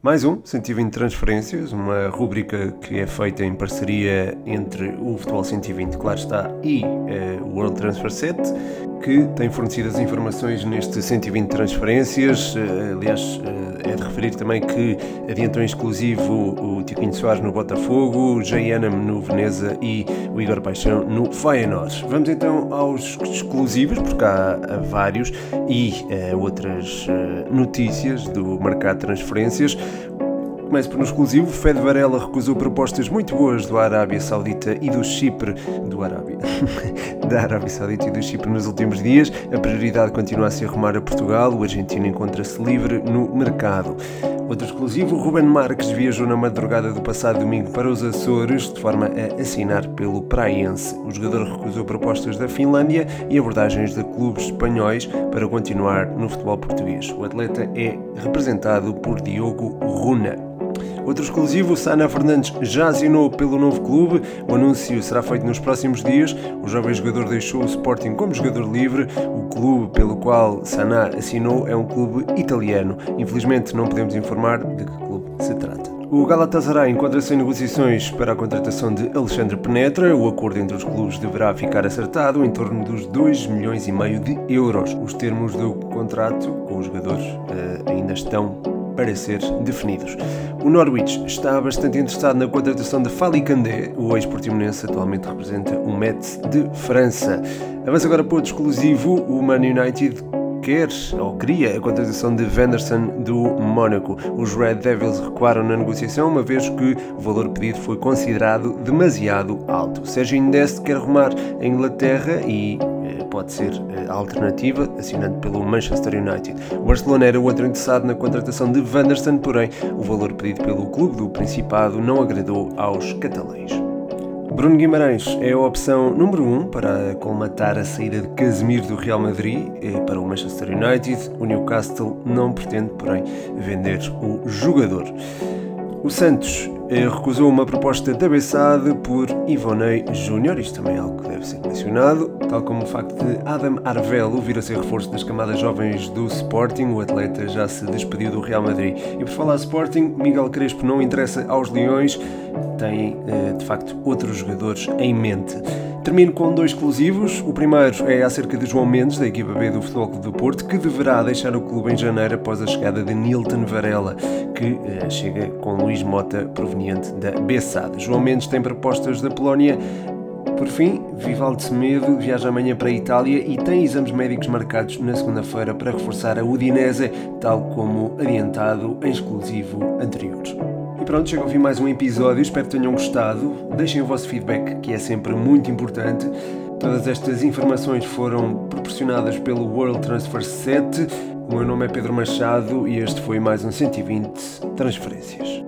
Mais um, 120 transferências, uma rúbrica que é feita em parceria entre o Futebol 120, claro está, e uh, o World Transfer Set, que tem fornecido as informações neste 120 transferências. Uh, aliás, uh, é de referir também que adiantam em exclusivo o Tiquinho Soares no Botafogo, o Jay no Veneza e o Igor Paixão no Feyenoord. Vamos então aos exclusivos, porque há, vários, e outras notícias do mercado de transferências. Começo por um exclusivo. Fed Varela recusou propostas muito boas do Arábia Saudita e do Chipre. Do Arábia. da Arábia Saudita e do Chipre nos últimos dias. A prioridade continua a ser arrumar a Portugal. O argentino encontra-se livre no mercado. Outro exclusivo, Ruben Marques viajou na madrugada do passado domingo para os Açores de forma a assinar pelo Praense. O jogador recusou propostas da Finlândia e abordagens de clubes espanhóis para continuar no futebol português. O atleta é representado por Diogo Runa. Outro exclusivo, Sana Fernandes já assinou pelo novo clube. O anúncio será feito nos próximos dias. O jovem jogador deixou o Sporting como jogador livre. O clube pelo qual Sana assinou é um clube italiano. Infelizmente não podemos informar de que clube se trata. O Galatasaray encontra-se em negociações para a contratação de Alexandre Penetra. O acordo entre os clubes deverá ficar acertado em torno dos 2 milhões e meio de euros. Os termos do contrato com os jogadores uh, ainda estão para ser definidos. O Norwich está bastante interessado na contratação de Fali Candé, o ex-portimonense atualmente representa o Metz de França. Avança agora para outro exclusivo, o Man United quer ou queria a contratação de Venderson do Mónaco. Os Red Devils recuaram na negociação, uma vez que o valor pedido foi considerado demasiado alto. Sérgio Indest quer arrumar a Inglaterra e pode ser eh, a alternativa, assinando pelo Manchester United. O Barcelona era o outro interessado na contratação de Vanderson, porém o valor pedido pelo clube do Principado não agradou aos catalães. Bruno Guimarães é a opção número 1 um para colmatar a saída de Casemiro do Real Madrid eh, para o Manchester United. O Newcastle não pretende, porém, vender o jogador. O Santos eh, recusou uma proposta da Bessade por Ivonei Júnior, isto também é algo que deve ser mencionado, tal como o facto de Adam Arvelo vir a ser reforço das camadas jovens do Sporting, o atleta já se despediu do Real Madrid. E por falar Sporting, Miguel Crespo não interessa aos Leões, tem eh, de facto outros jogadores em mente. Termino com dois exclusivos. O primeiro é acerca de João Mendes, da equipa B do Futebol Clube do Porto, que deverá deixar o clube em janeiro após a chegada de Nilton Varela, que eh, chega com Luís Mota, proveniente da Bessade. João Mendes tem propostas da Polónia por fim, Vivaldo Semedo viaja amanhã para a Itália e tem exames médicos marcados na segunda-feira para reforçar a Udinese, tal como adiantado em exclusivo anterior. E pronto, chega ao fim mais um episódio, espero que tenham gostado. Deixem o vosso feedback, que é sempre muito importante. Todas estas informações foram proporcionadas pelo World Transfer 7. O meu nome é Pedro Machado e este foi mais um 120 Transferências.